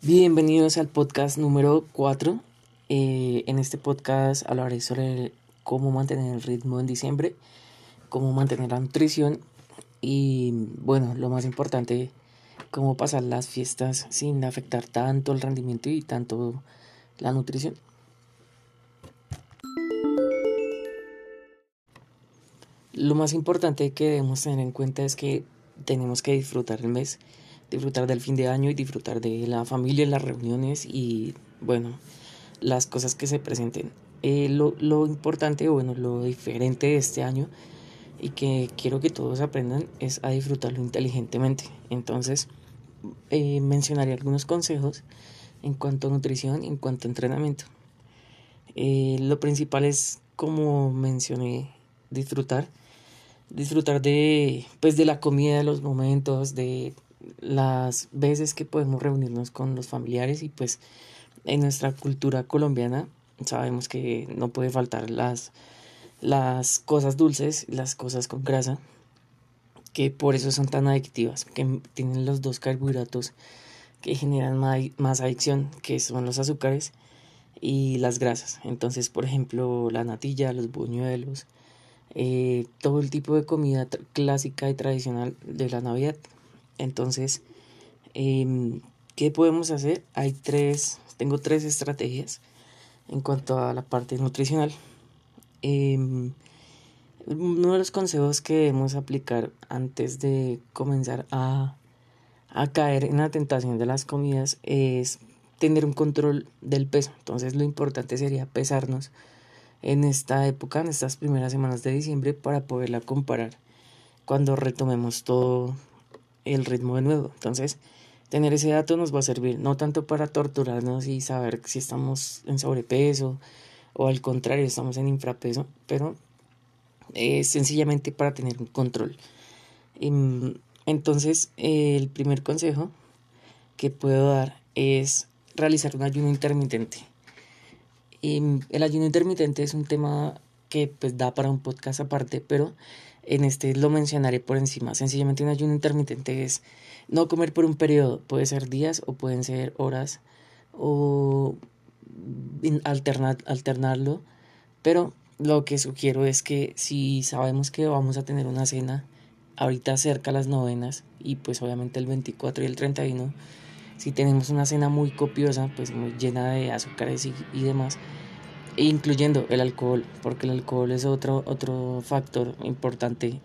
Bienvenidos al podcast número 4. Eh, en este podcast hablaré sobre cómo mantener el ritmo en diciembre, cómo mantener la nutrición y, bueno, lo más importante, cómo pasar las fiestas sin afectar tanto el rendimiento y tanto la nutrición. Lo más importante que debemos tener en cuenta es que tenemos que disfrutar el mes disfrutar del fin de año y disfrutar de la familia, las reuniones y bueno, las cosas que se presenten. Eh, lo, lo importante, bueno, lo diferente de este año y que quiero que todos aprendan es a disfrutarlo inteligentemente. Entonces, eh, mencionaré algunos consejos en cuanto a nutrición y en cuanto a entrenamiento. Eh, lo principal es, como mencioné, disfrutar. Disfrutar de, pues, de la comida, de los momentos, de las veces que podemos reunirnos con los familiares y pues en nuestra cultura colombiana sabemos que no puede faltar las, las cosas dulces, las cosas con grasa, que por eso son tan adictivas, que tienen los dos carbohidratos que generan más adicción, que son los azúcares y las grasas. Entonces, por ejemplo, la natilla, los buñuelos, eh, todo el tipo de comida clásica y tradicional de la Navidad entonces, em, ¿qué podemos hacer? Hay tres, tengo tres estrategias en cuanto a la parte nutricional. Em, uno de los consejos que debemos aplicar antes de comenzar a, a caer en la tentación de las comidas es tener un control del peso. Entonces lo importante sería pesarnos en esta época, en estas primeras semanas de diciembre, para poderla comparar cuando retomemos todo, el ritmo de nuevo. Entonces, tener ese dato nos va a servir no tanto para torturarnos y saber si estamos en sobrepeso o al contrario estamos en infrapeso, pero es sencillamente para tener un control. Em, entonces, el primer consejo que puedo dar es realizar un ayuno intermitente. Em, el ayuno intermitente es un tema que pues da para un podcast aparte, pero en este lo mencionaré por encima. Sencillamente un ayuno intermitente es no comer por un periodo, puede ser días o pueden ser horas o alternar, alternarlo, pero lo que sugiero es que si sabemos que vamos a tener una cena ahorita cerca a las novenas y pues obviamente el 24 y el 31, si tenemos una cena muy copiosa, pues muy llena de azúcares y, y demás, incluyendo el alcohol, porque el alcohol es otro, otro factor importante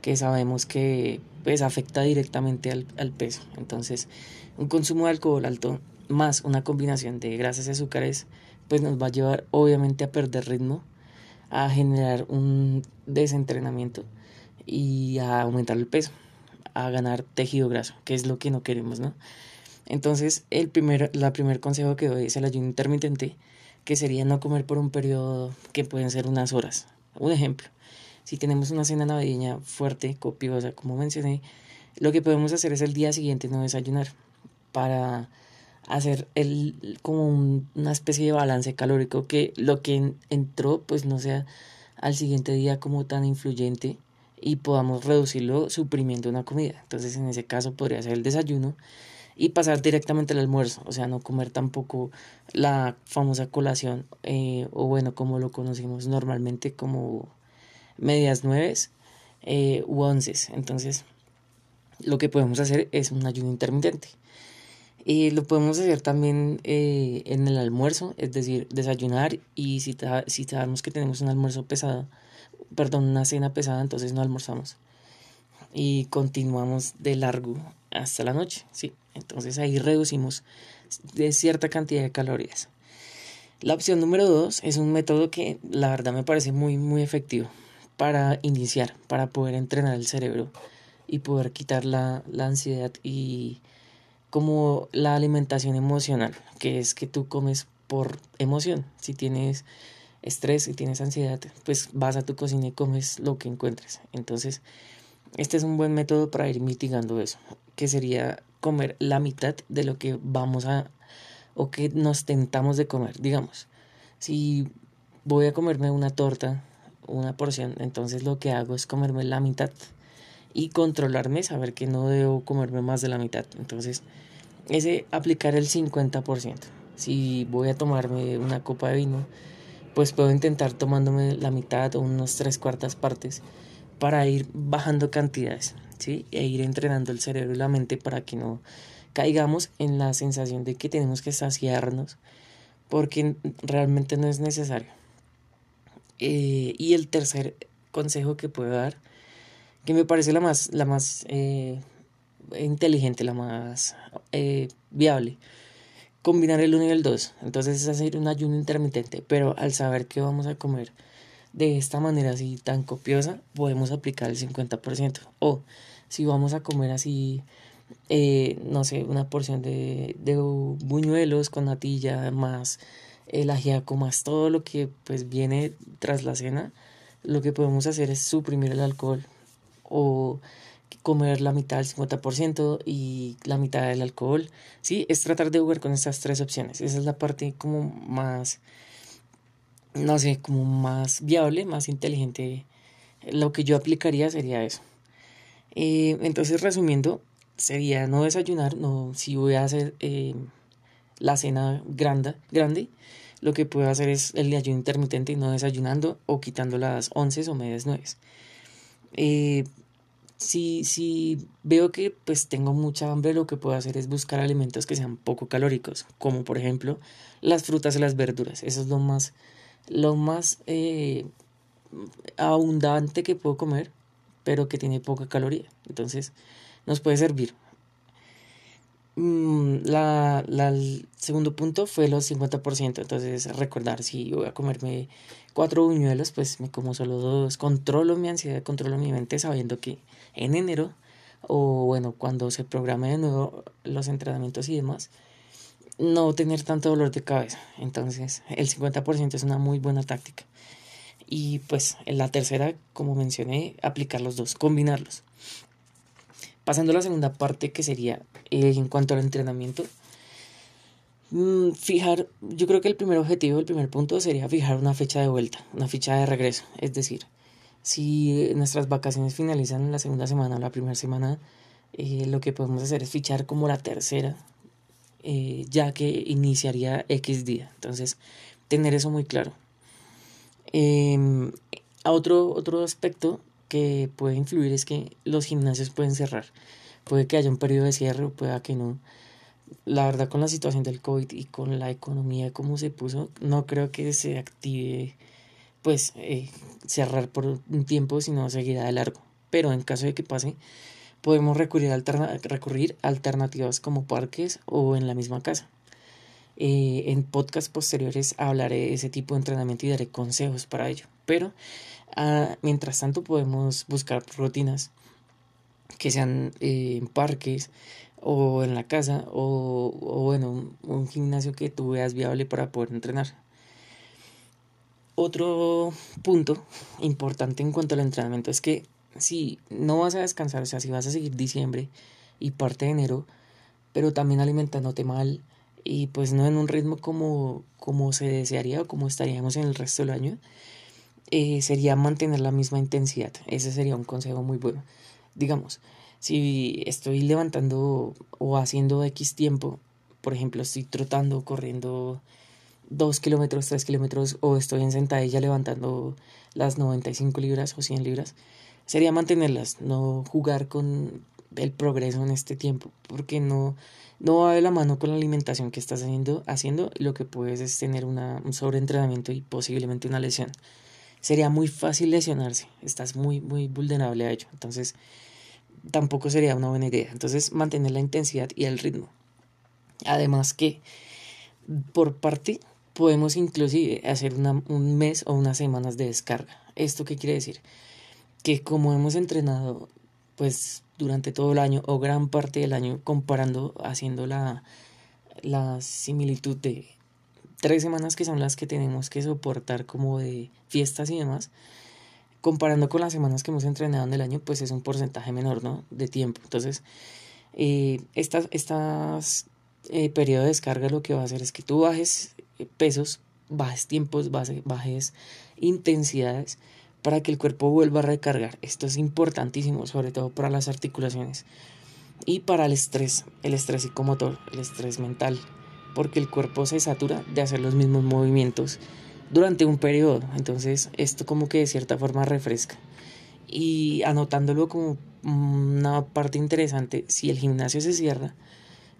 que sabemos que pues, afecta directamente al, al, peso. Entonces, un consumo de alcohol alto más una combinación de grasas y azúcares, pues nos va a llevar obviamente a perder ritmo, a generar un desentrenamiento y a aumentar el peso, a ganar tejido graso, que es lo que no queremos, ¿no? Entonces, el primer, la primer consejo que doy es el ayuno intermitente, que sería no comer por un periodo que pueden ser unas horas. Un ejemplo, si tenemos una cena navideña fuerte, copiosa, como mencioné, lo que podemos hacer es el día siguiente no desayunar para hacer el como una especie de balance calórico que lo que entró pues no sea al siguiente día como tan influyente y podamos reducirlo suprimiendo una comida. Entonces en ese caso podría ser el desayuno y pasar directamente al almuerzo, o sea, no comer tampoco la famosa colación, eh, o bueno, como lo conocimos normalmente como medias nueves eh, u onces. Entonces, lo que podemos hacer es un ayuno intermitente. Y lo podemos hacer también eh, en el almuerzo, es decir, desayunar y si, si sabemos que tenemos un almuerzo pesado, perdón, una cena pesada, entonces no almorzamos y continuamos de largo hasta la noche, ¿sí? Entonces ahí reducimos de cierta cantidad de calorías. La opción número dos es un método que la verdad me parece muy muy efectivo para iniciar, para poder entrenar el cerebro y poder quitar la, la ansiedad y como la alimentación emocional, que es que tú comes por emoción. Si tienes estrés, si tienes ansiedad, pues vas a tu cocina y comes lo que encuentres. Entonces, este es un buen método para ir mitigando eso, que sería comer la mitad de lo que vamos a o que nos tentamos de comer, digamos. Si voy a comerme una torta, una porción, entonces lo que hago es comerme la mitad y controlarme, saber que no debo comerme más de la mitad. Entonces, ese aplicar el 50%. Si voy a tomarme una copa de vino, pues puedo intentar tomándome la mitad o unos tres cuartas partes para ir bajando cantidades, E ir entrenando el cerebro y la mente para que no caigamos en la sensación de que tenemos que saciarnos, porque realmente no es necesario. Eh, y el tercer consejo que puedo dar, que me parece la más, la más eh, inteligente, la más eh, viable, combinar el 1 y el 2. Entonces es hacer un ayuno intermitente, pero al saber que vamos a comer de esta manera así tan copiosa, podemos aplicar el 50%. O si vamos a comer así, eh, no sé, una porción de, buñuelos con natilla, más el ajiaco, más todo lo que pues viene tras la cena, lo que podemos hacer es suprimir el alcohol o comer la mitad del 50% y la mitad del alcohol. Sí, es tratar de jugar con estas tres opciones. Esa es la parte como más, no sé, como más viable, más inteligente. Lo que yo aplicaría sería eso. Eh, entonces, resumiendo, sería no desayunar, no, si voy a hacer eh, la cena grande, grande, lo que puedo hacer es el ayuno intermitente y no desayunando o quitando las once o medias nueves. Eh, si, si veo que pues tengo mucha hambre, lo que puedo hacer es buscar alimentos que sean poco calóricos, como por ejemplo las frutas y las verduras. Eso es lo más, lo más eh, abundante que puedo comer, pero que tiene poca caloría. Entonces nos puede servir. Mm, la, el segundo punto fue los 50%. Entonces recordar si voy a comerme cuatro buñuelos, pues me como solo dos. Controlo mi ansiedad, controlo mi mente sabiendo que en enero o bueno, cuando se programe de nuevo los entrenamientos y demás, no tener tanto dolor de cabeza. Entonces, el 50% es una muy buena táctica. Y pues en la tercera, como mencioné, aplicar los dos, combinarlos. Pasando a la segunda parte que sería eh, en cuanto al entrenamiento, mm, fijar, yo creo que el primer objetivo, el primer punto sería fijar una fecha de vuelta, una fecha de regreso. Es decir, si nuestras vacaciones finalizan en la segunda semana o la primera semana, eh, lo que podemos hacer es fichar como la tercera, eh, ya que iniciaría X día. Entonces, tener eso muy claro. Em, otro, otro aspecto que puede influir es que los gimnasios pueden cerrar. Puede que haya un periodo de cierre o pueda que no. La verdad, con la situación del COVID y con la economía como se puso, no creo que se active pues eh, cerrar por un tiempo, sino seguirá de largo. Pero en caso de que pase, podemos recurrir a, recurrir alternativas como parques o en la misma casa. Eh, en podcasts posteriores hablaré de ese tipo de entrenamiento y daré consejos para ello. Pero ah, mientras tanto podemos buscar rutinas que sean eh, en parques o en la casa o, o bueno, un gimnasio que tú veas viable para poder entrenar. Otro punto importante en cuanto al entrenamiento es que si no vas a descansar, o sea, si vas a seguir diciembre y parte de enero, pero también alimentándote mal y pues no en un ritmo como, como se desearía o como estaríamos en el resto del año, eh, sería mantener la misma intensidad. Ese sería un consejo muy bueno. Digamos, si estoy levantando o haciendo X tiempo, por ejemplo, estoy trotando, corriendo 2 kilómetros, 3 kilómetros o estoy en sentadilla levantando las 95 libras o 100 libras, sería mantenerlas, no jugar con el progreso en este tiempo, porque no, no va de la mano con la alimentación que estás haciendo, haciendo lo que puedes es tener una, un sobreentrenamiento y posiblemente una lesión. Sería muy fácil lesionarse, estás muy, muy vulnerable a ello, entonces tampoco sería una buena idea. Entonces mantener la intensidad y el ritmo. Además que por parte podemos inclusive hacer un mes o unas semanas de descarga. ¿Esto qué quiere decir? Que como hemos entrenado pues durante todo el año o gran parte del año comparando, haciendo la, la similitud de tres semanas que son las que tenemos que soportar como de fiestas y demás, comparando con las semanas que hemos entrenado en el año, pues es un porcentaje menor, ¿no? De tiempo. Entonces, eh, estas, estas eh, periodo de descarga lo que va a hacer es que tú bajes pesos, bajes tiempos, bajes intensidades para que el cuerpo vuelva a recargar. Esto es importantísimo, sobre todo para las articulaciones. y para el estrés, el estrés psicomotor, el estrés mental, porque el cuerpo se satura de hacer los mismos movimientos durante un periodo. Entonces esto como que de cierta forma refresca. Y anotándolo como una parte interesante, si el gimnasio se cierra,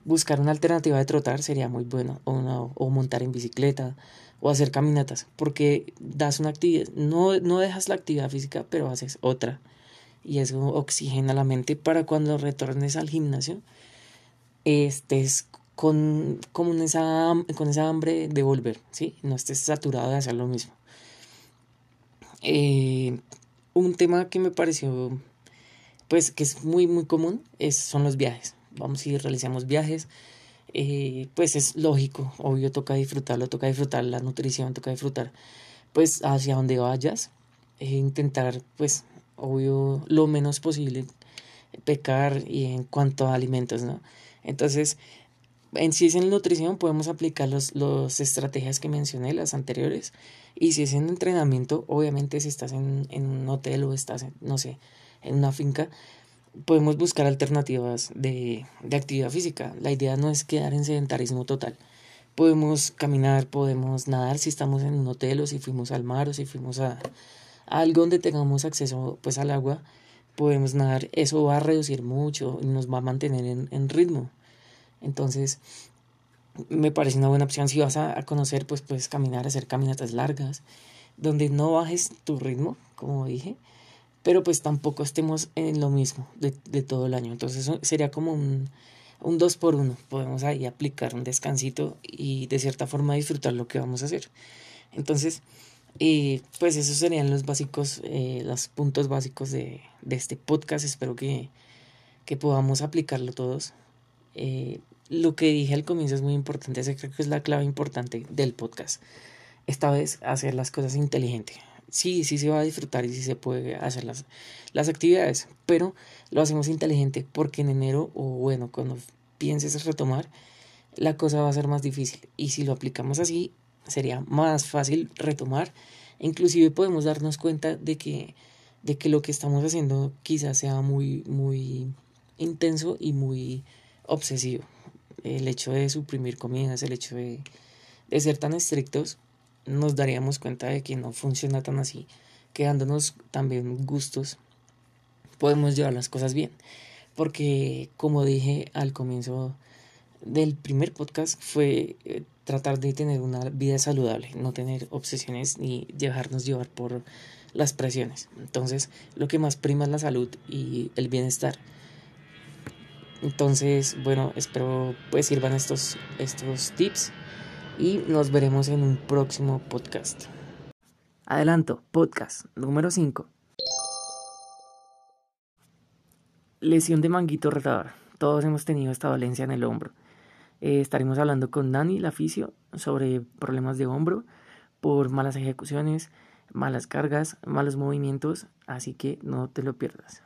buscar una alternativa de trotar sería muy bueno, o, o montar en bicicleta, o hacer caminatas, porque das una actividad, no, no dejas la actividad física, pero haces otra. Y eso oxigena la mente para cuando retornes al gimnasio, estés con, con, esa, con esa hambre de volver, ¿sí? No estés saturado de hacer lo mismo. Eh, un tema que me pareció, pues, que es muy, muy común, es, son los viajes. Vamos y realizamos viajes. Eh, pues es lógico, obvio, toca disfrutarlo, toca disfrutar la nutrición, toca disfrutar, pues, hacia donde vayas. E intentar, pues, obvio, lo menos posible pecar y en cuanto a alimentos, ¿no? Entonces, en si es en nutrición podemos aplicar las los estrategias que mencioné, las anteriores. Y si es en entrenamiento, obviamente si estás en, en un hotel o estás, no sé, en una finca, podemos buscar alternativas de, de actividad física. La idea no es quedar en sedentarismo total. Podemos caminar, podemos nadar si estamos en un hotel o si fuimos al mar o si fuimos a, a algo donde tengamos acceso pues al agua, podemos nadar. Eso va a reducir mucho y nos va a mantener en, en ritmo. Entonces, me parece una buena opción si vas a, conocer, pues puedes caminar, hacer caminatas largas, donde no bajes tu ritmo, como dije, pero pues tampoco estemos en lo mismo de, de todo el año. Entonces sería como un, un dos por uno. Podemos ahí aplicar un descansito y de cierta forma disfrutar lo que vamos a hacer. Entonces, eh, pues esos serían los básicos, eh, los puntos básicos de, de este podcast. Espero que, que podamos aplicarlo todos. Eh, lo que dije al comienzo es muy importante, creo que es la clave importante del podcast. Esta vez hacer las cosas inteligente. Sí, sí se va a disfrutar y sí se puede hacer las, las actividades, pero lo hacemos inteligente porque en enero o bueno, cuando pienses retomar, la cosa va a ser más difícil. Y si lo aplicamos así, sería más fácil retomar. Inclusive podemos darnos cuenta de que, de que lo que estamos haciendo quizás sea muy, muy intenso y muy obsesivo el hecho de suprimir comidas, el hecho de, de ser tan estrictos, nos daríamos cuenta de que no funciona tan así, quedándonos también gustos, podemos llevar las cosas bien. Porque, como dije al comienzo del primer podcast, fue eh, tratar de tener una vida saludable, no tener obsesiones ni dejarnos llevar por las presiones. Entonces, lo que más prima es la salud y el bienestar. Entonces, bueno, espero pues sirvan estos, estos tips y nos veremos en un próximo podcast. Adelanto, podcast número 5. Lesión de manguito retador. Todos hemos tenido esta dolencia en el hombro. Eh, estaremos hablando con Dani, la fisio, sobre problemas de hombro por malas ejecuciones, malas cargas, malos movimientos, así que no te lo pierdas.